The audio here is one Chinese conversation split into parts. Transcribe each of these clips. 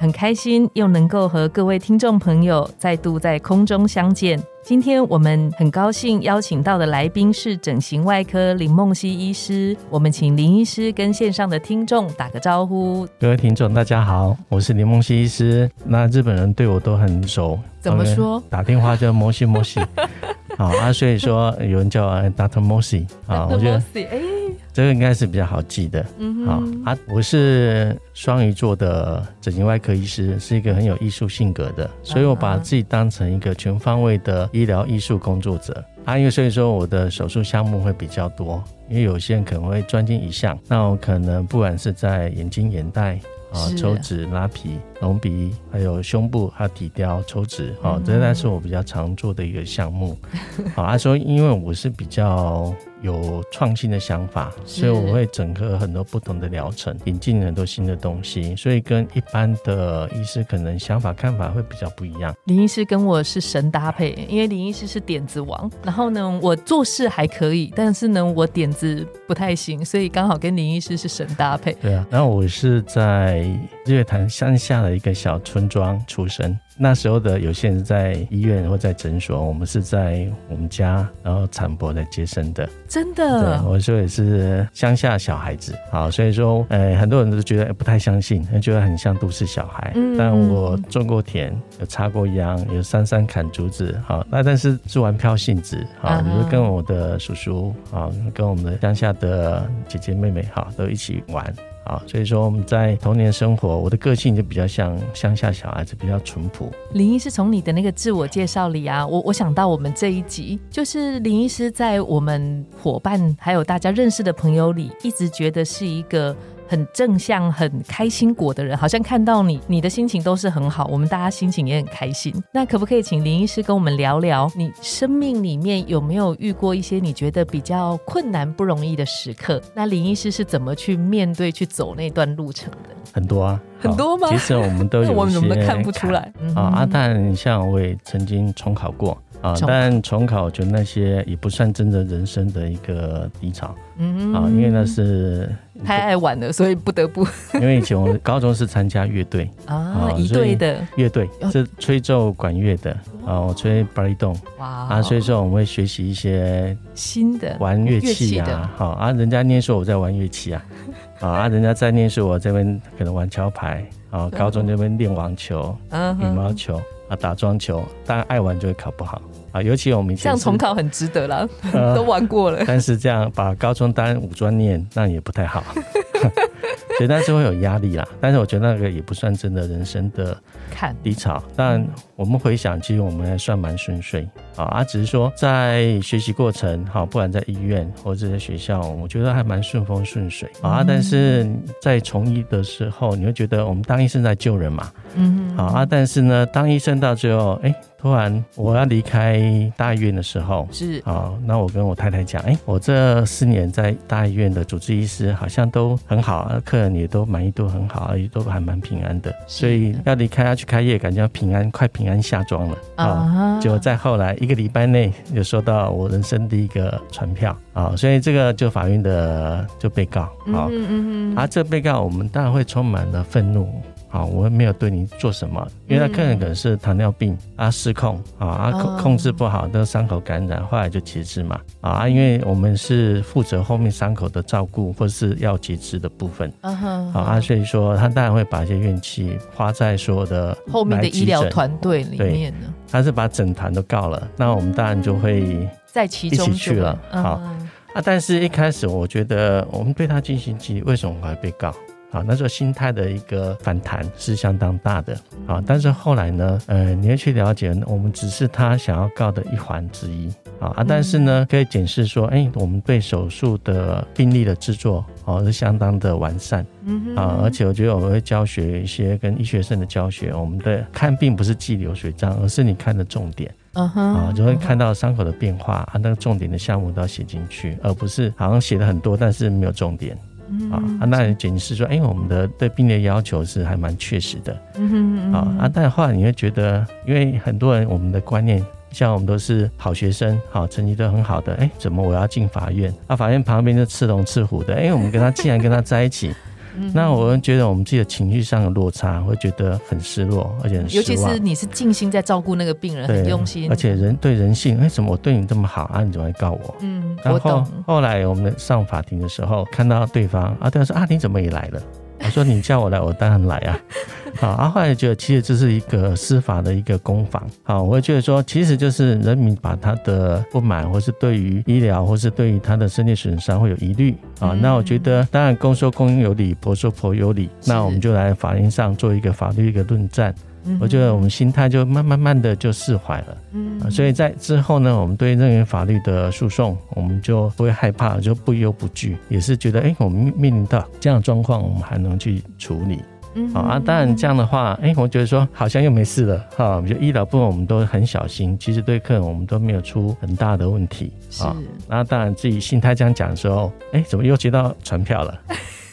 很开心又能够和各位听众朋友再度在空中相见。今天我们很高兴邀请到的来宾是整形外科林梦溪医师。我们请林医师跟线上的听众打个招呼。各位听众，大家好，我是林梦溪医师。那日本人对我都很熟，怎么说？打电话叫摩西摩西。好 啊，所以说有人叫 Doctor Mosi 啊，我觉得哎，这个应该是比较好记的。嗯好啊，我是双鱼座的整形外科医师，是一个很有艺术性格的，所以我把自己当成一个全方位的医疗艺术工作者啊。因为所以说我的手术项目会比较多，因为有些人可能会专精一项，那我可能不管是在眼睛、眼袋。啊，抽脂、拉皮、隆鼻，还有胸部，还有体雕、抽脂，哦，这些是我比较常做的一个项目。好，他说，因为我是比较。有创新的想法，所以我会整合很多不同的疗程，引进很多新的东西，所以跟一般的医师可能想法看法会比较不一样。林医师跟我是神搭配，因为林医师是点子王，然后呢，我做事还可以，但是呢，我点子不太行，所以刚好跟林医师是神搭配。对啊，然后我是在日月潭乡下的一个小村庄出生。那时候的有些人在医院或在诊所，我们是在我们家，然后产婆来接生的。真的，对，我说也是乡下小孩子，好，所以说，呃，很多人都觉得不太相信，觉得很像都市小孩。嗯，但我种过田，有插过秧，有山山砍竹子，好，那但是做玩票性质，好，比如跟我的叔叔，好，跟我们的乡下的姐姐妹妹，好，都一起玩。啊，所以说我们在童年生活，我的个性就比较像乡下小孩子，比较淳朴。林医师从你的那个自我介绍里啊，我我想到我们这一集，就是林医师在我们伙伴还有大家认识的朋友里，一直觉得是一个。很正向、很开心果的人，好像看到你，你的心情都是很好，我们大家心情也很开心。那可不可以请林医师跟我们聊聊，你生命里面有没有遇过一些你觉得比较困难、不容易的时刻？那林医师是怎么去面对、去走那段路程的？很多啊，很多吗？其实我们都有我们怎么看不出来啊？阿蛋，像我也曾经重考过。啊，但重考，我觉得那些也不算真的人生的一个低潮，嗯啊，因为那是太爱玩了，所以不得不。因为以前我高中是参加乐队啊，一队的。乐队是吹奏管乐的啊，我吹巴里洞。哇。啊，所以说我们会学习一些新的玩乐器啊，好啊，人家念书我在玩乐器 啊，啊，人家在念书我这边可能玩桥牌啊，高中这边练网球、羽毛球。啊，打桩球，当然爱玩就会考不好啊。尤其我们这样重考很值得啦，都玩过了。但是这样把高中当五专念，那也不太好。所以但是会有压力啦。但是我觉得那个也不算真的人生的看低潮。但我们回想，其实我们还算蛮顺遂啊。啊，只是说在学习过程，好，不管在医院或者在学校，我觉得还蛮顺风顺水啊。但是在从医的时候，你会觉得我们当医生在救人嘛？嗯，好啊。但是呢，当医生到最后，哎。突然我要离开大医院的时候，是啊，那我跟我太太讲，哎，我这四年在大医院的主治医师好像都很好，客人也都满意度很好，也都还蛮平安的，所以要离开要去开业，感觉平安快平安下庄了。啊！就在后来一个礼拜内，有收到我人生第一个传票。啊，所以这个就法院的就被告。啊，嗯嗯嗯，而这被告我们当然会充满了愤怒。好，我们没有对你做什么，因为他客人可能是糖尿病啊失控啊啊控控制不好，个伤口感染，后来就截肢嘛啊，因为我们是负责后面伤口的照顾或者是要截肢的部分，啊啊，所以说他当然会把一些怨气花在所有的后面的医疗团队里面呢。他是把整团都告了，那我们当然就会在其中一起去了。好啊，但是一开始我觉得我们对他进行起为什么还被告？好，那时候心态的一个反弹是相当大的。啊，但是后来呢，呃，你要去了解，我们只是他想要告的一环之一。啊啊，但是呢，可以检视说，哎，我们对手术的病例的制作哦是相当的完善嗯啊，而且我觉得我们会教学一些跟医学生的教学，我们的看病不是记流水账，而是你看的重点。嗯哼，啊，就会看到伤口的变化啊，那个重点的项目都要写进去，而不是好像写的很多，但是没有重点。啊啊，那警示说，哎，我们的对病例要求是还蛮确实的。嗯哼啊啊，但后来你会觉得，因为很多人我们的观念，像我们都是好学生，好成绩都很好的，哎，怎么我要进法院？啊，法院旁边就赤龙赤虎的，哎，我们跟他既然跟他在一起。那我们觉得我们自己的情绪上的落差，会觉得很失落，而且很尤其是你是尽心在照顾那个病人，很用心，而且人对人性，为什么我对你这么好啊？你怎么会告我？嗯，我懂。后来我们上法庭的时候，看到对方啊，对方说啊，你怎么也来了？我说你叫我来，我当然来啊。好，啊，后来觉得其实这是一个司法的一个攻防。好，我会觉得说，其实就是人民把他的不满，或是对于医疗，或是对于他的身体损伤会有疑虑啊。那我觉得，当然公说公有理，婆说婆有理。那我们就来法庭上做一个法律一个论战。我觉得我们心态就慢慢慢的就释怀了，嗯，所以在之后呢，我们对任何法律的诉讼，我们就不会害怕，就不忧不惧，也是觉得，哎，我们面临到这样的状况，我们还能去处理，嗯，好啊，当然这样的话，哎，我觉得说好像又没事了，哈，我们就医疗部分我们都很小心，其实对客人我们都没有出很大的问题，啊，那当然自己心态这样讲的时候，哎，怎么又接到传票了？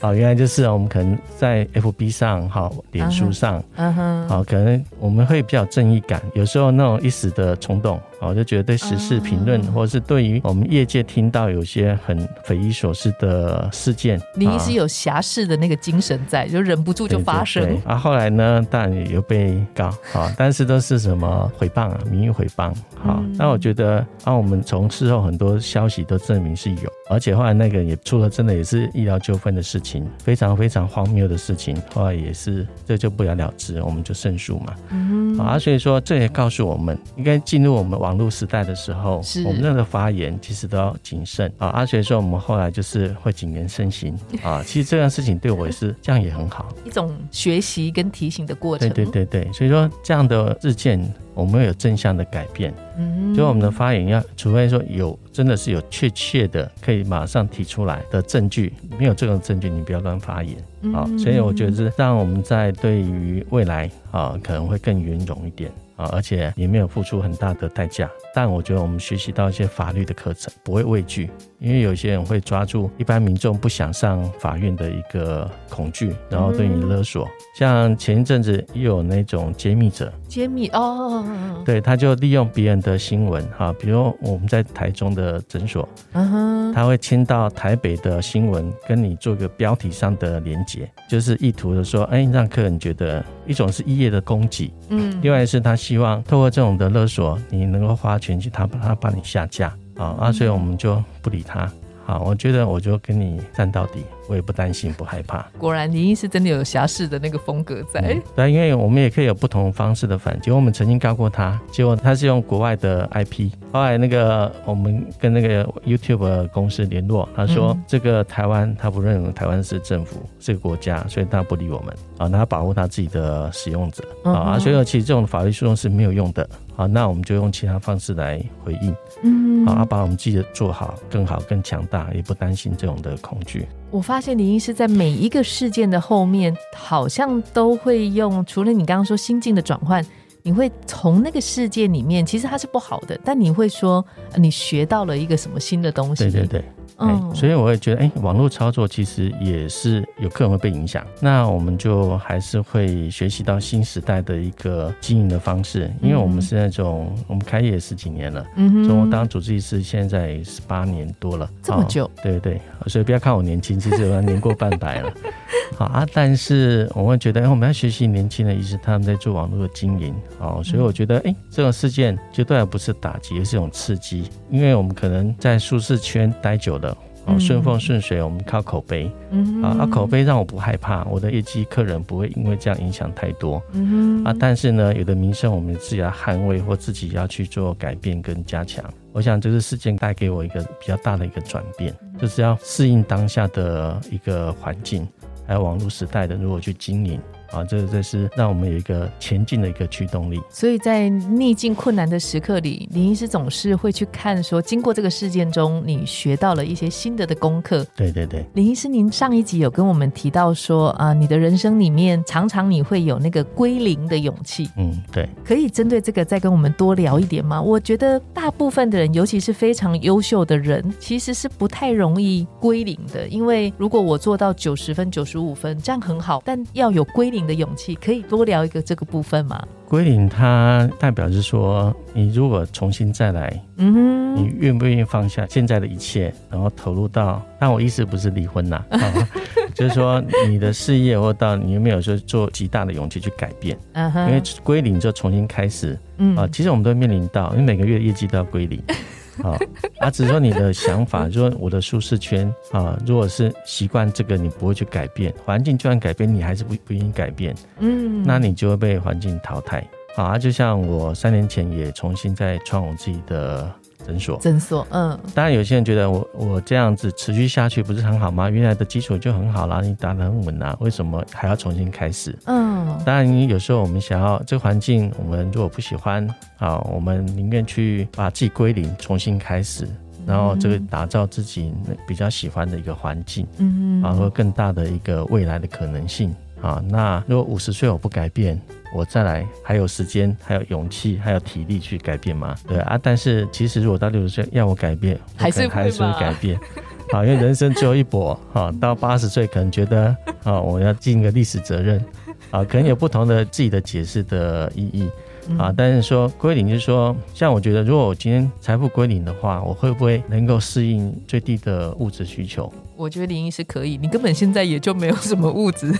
哦，原来就是我们可能在 F B 上，哈，脸书上，嗯哼，好，可能我们会比较正义感，有时候那种一时的冲动。我就觉得对时事评论，或者是对于我们业界听到有些很匪夷所思的事件，你一直有侠士的那个精神在，就忍不住就发生。啊，后来呢，当然也有被告，啊，但是都是什么诽谤啊，名誉诽谤，好。那我觉得，啊，我们从事后很多消息都证明是有，而且后来那个也出了，真的也是医疗纠纷的事情，非常非常荒谬的事情，后来也是这就不了了之，我们就胜诉嘛。嗯，啊，所以说这也告诉我们，应该进入我们网。路时代的时候，我们任何发言其实都要谨慎啊。阿学说，我们后来就是会谨言慎行啊。其实这件事情对我也是这样，也很好，一种学习跟提醒的过程。对对对对，所以说这样的日渐，我们会有正向的改变。嗯，所以我们的发言要，除非说有真的是有确切的可以马上提出来的证据，没有这种证据，你不要乱发言啊。所以我觉得是让我们在对于未来啊，可能会更圆融一点。啊，而且也没有付出很大的代价，但我觉得我们学习到一些法律的课程，不会畏惧，因为有些人会抓住一般民众不想上法院的一个恐惧，然后对你勒索。像前一阵子也有那种揭秘者，揭秘哦，对，他就利用别人的新闻，哈，比如我们在台中的诊所，嗯哼，他会签到台北的新闻，跟你做个标题上的连接，就是意图的说，哎，让客人觉得一种是一夜的攻击，嗯，另外是他。希望透过这种的勒索，你能够花钱去他把他帮你下架啊啊，所以我们就不理他。好，我觉得我就跟你站到底。我也不担心，不害怕。果然，林毅是真的有侠士的那个风格在。对，因为我们也可以有不同方式的反击。我们曾经告过他，结果他是用国外的 IP。后来那个我们跟那个 YouTube 公司联络，他说这个台湾他不认为台湾是政府是个国家，所以他不理我们啊，那他保护他自己的使用者啊。所以其实这种法律诉讼是没有用的啊。那我们就用其他方式来回应，嗯，啊，把我们自己的做好更好更强大，也不担心这种的恐惧。我发现林医师在每一个事件的后面，好像都会用除了你刚刚说心境的转换，你会从那个事件里面，其实它是不好的，但你会说你学到了一个什么新的东西？对对对。嗯，所以我会觉得，哎，网络操作其实也是有客人会被影响。那我们就还是会学习到新时代的一个经营的方式，因为我们是那种我们开业十几年了，嗯，从我当主治医师现在十八年多了，这么久，对对对，所以不要看我年轻，其实我年过半百了。好啊，但是我会觉得，哎，我们要学习年轻的医师他们在做网络的经营，哦，所以我觉得，哎，这种事件绝对不是打击，而是一种刺激，因为我们可能在舒适圈待久了。哦，顺风顺水，我们靠口碑，嗯啊，啊，口碑让我不害怕，我的业绩客人不会因为这样影响太多，嗯啊，但是呢，有的名声我们自己要捍卫，或自己要去做改变跟加强。我想这个事件带给我一个比较大的一个转变，就是要适应当下的一个环境，还有网络时代的如何去经营。啊，这这是让我们有一个前进的一个驱动力。所以在逆境困难的时刻里，林医师总是会去看说，经过这个事件中，你学到了一些新的的功课。对对对，林医师，您上一集有跟我们提到说啊，你的人生里面常常你会有那个归零的勇气。嗯，对，可以针对这个再跟我们多聊一点吗？我觉得大部分的人，尤其是非常优秀的人，其实是不太容易归零的。因为如果我做到九十分、九十五分，这样很好，但要有归零的勇气。可以多聊一个这个部分吗？归零它代表是说，你如果重新再来，嗯哼，你愿不愿意放下现在的一切，然后投入到？但我意思不是离婚呐，就是说你的事业或到你有没有说做极大的勇气去改变？嗯哼，因为归零就重新开始，嗯啊，其实我们都面临到，因为每个月业绩都要归零。啊，啊，只是说你的想法，就说我的舒适圈啊，如果是习惯这个，你不会去改变，环境就算改变，你还是不不愿意改变，嗯，那你就会被环境淘汰。啊，就像我三年前也重新再创我自己的。诊所，诊所，嗯，当然有些人觉得我我这样子持续下去不是很好吗？原来的基础就很好了，你打得很稳啊，为什么还要重新开始？嗯，当然你有时候我们想要这个环境，我们如果不喜欢啊，我们宁愿去把自己归零，重新开始，然后这个打造自己比较喜欢的一个环境，嗯，然后更大的一个未来的可能性啊。那如果五十岁我不改变？我再来，还有时间，还有勇气，还有体力去改变吗？对啊，但是其实如果到六十岁要我改变，还是还是会改变。好，因为人生只有一搏。好，到八十岁可能觉得，啊，我要尽一个历史责任。啊，可能有不同的自己的解释的意义。啊，但是说归零，就是说，像我觉得，如果我今天财富归零的话，我会不会能够适应最低的物质需求？我觉得林医师可以，你根本现在也就没有什么物质。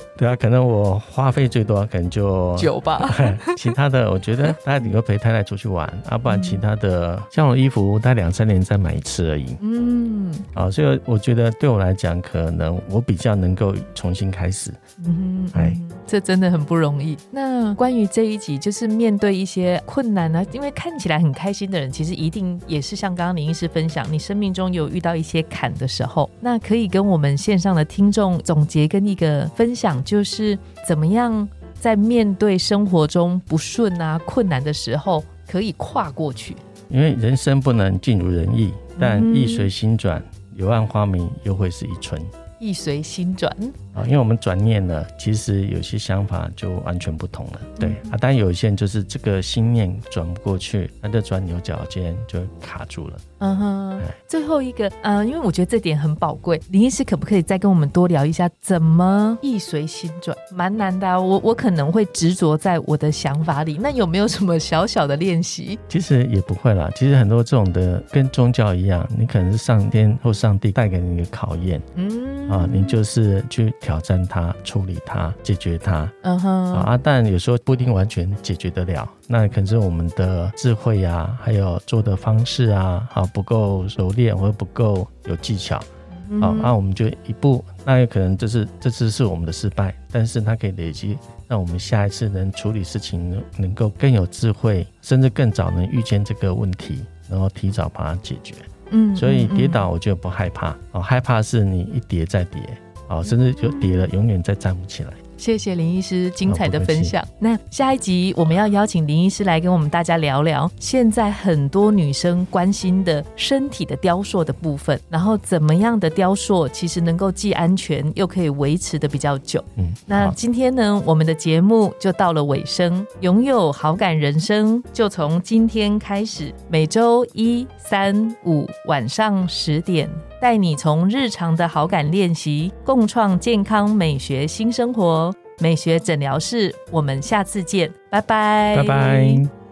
对啊，可能我花费最多可能就 酒吧，其他的我觉得大家顶多陪太太出去玩，啊，不然其他的像我衣服，大概两三年再买一次而已。嗯，啊，所以我觉得对我来讲，可能我比较能够重新开始。嗯，哎，这真的很不容易。那关于这一集，就是面对一些困难呢，因为看起来很开心的人，其实一定也是像刚刚林医师分享，你生命中有遇到一些坎的时候，那可以跟我们线上的听众总结跟一个分享。就是怎么样在面对生活中不顺啊、困难的时候，可以跨过去。因为人生不能尽如人意，但意随心转，柳暗花明又会是一春。意随心转啊，因为我们转念了，其实有些想法就完全不同了。对啊，但有一些人就是这个心念转不过去，那就钻牛角尖就卡住了。嗯哼，最后一个，嗯，因为我觉得这点很宝贵，林医师可不可以再跟我们多聊一下，怎么意随心转？蛮难的，我我可能会执着在我的想法里。那有没有什么小小的练习？其实也不会啦，其实很多这种的跟宗教一样，你可能是上天或上帝带给你的考验。嗯。啊，你就是去挑战它、处理它、解决它。嗯哼。啊，但有时候不一定完全解决得了，那可能是我们的智慧呀，还有做的方式啊，啊不够熟练或者不够有技巧。好，那我们就一步，那有可能这是这次是我们的失败，但是它可以累积，让我们下一次能处理事情能够更有智慧，甚至更早能预见这个问题，然后提早把它解决。嗯，所以跌倒我就不害怕哦，害怕是你一跌再跌哦，甚至就跌了，永远再站不起来。谢谢林医师精彩的分享。那下一集我们要邀请林医师来跟我们大家聊聊，现在很多女生关心的身体的雕塑的部分，然后怎么样的雕塑其实能够既安全又可以维持的比较久。嗯，那今天呢，我们的节目就到了尾声，拥有好感人生就从今天开始，每周一、三、五晚上十点。带你从日常的好感练习，共创健康美学新生活。美学诊疗室，我们下次见，拜拜，拜拜。